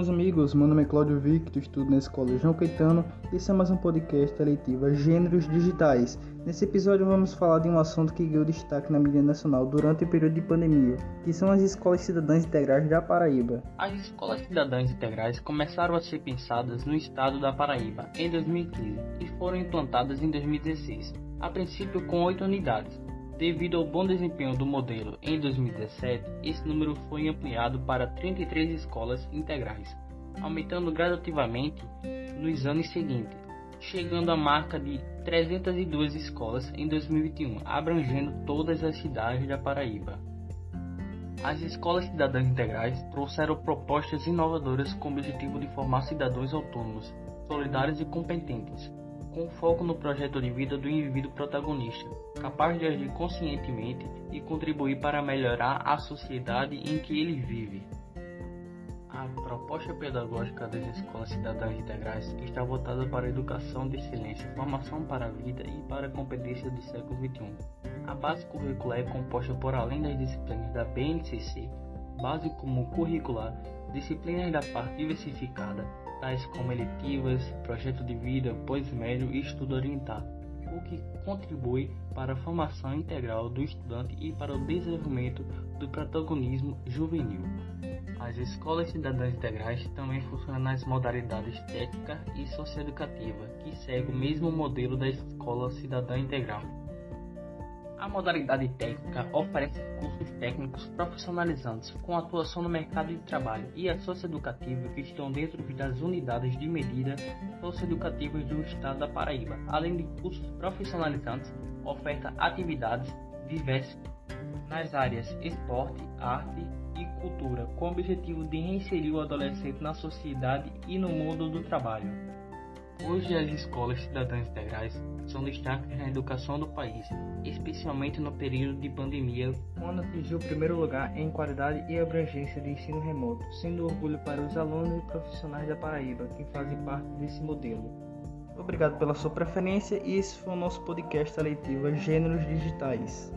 meus amigos, meu nome é Cláudio Victor, estudo na Escola João Caetano e esse é mais um podcast eletivo Gêneros Digitais. Nesse episódio vamos falar de um assunto que ganhou destaque na mídia nacional durante o período de pandemia, que são as Escolas Cidadãs Integrais da Paraíba. As Escolas Cidadãs Integrais começaram a ser pensadas no estado da Paraíba em 2015 e foram implantadas em 2016, a princípio com oito unidades, Devido ao bom desempenho do modelo em 2017, esse número foi ampliado para 33 escolas integrais, aumentando gradativamente nos anos seguintes, chegando à marca de 302 escolas em 2021, abrangendo todas as cidades da Paraíba. As escolas cidadãs integrais trouxeram propostas inovadoras com o objetivo de formar cidadãos autônomos, solidários e competentes, com foco no projeto de vida do indivíduo protagonista, capaz de agir conscientemente e contribuir para melhorar a sociedade em que ele vive. A proposta pedagógica das escolas cidadãs integrais está voltada para a educação de excelência, formação para a vida e para a competência do século XXI. A base curricular é composta por além das disciplinas da BNCC, base comum curricular, disciplinas da parte diversificada, tais como eletivas, projeto de vida, pós-médio e estudo orientado, o que contribui para a formação integral do estudante e para o desenvolvimento do protagonismo juvenil. As escolas cidadãs integrais também funcionam nas modalidades técnica e socioeducativa, que segue o mesmo modelo da escola cidadã integral. A modalidade técnica oferece cursos técnicos profissionalizantes com atuação no mercado de trabalho e a socioeducativa que estão dentro das unidades de medida socioeducativas do estado da Paraíba. Além de cursos profissionalizantes, oferta atividades diversas nas áreas esporte, arte e cultura, com o objetivo de reinserir o adolescente na sociedade e no mundo do trabalho. Hoje as escolas cidadãs integrais são destaques na educação do país, especialmente no período de pandemia, quando atingiu o primeiro lugar em qualidade e abrangência de ensino remoto, sendo orgulho para os alunos e profissionais da Paraíba que fazem parte desse modelo. Obrigado pela sua preferência e esse foi o nosso podcast eletivo Gêneros Digitais.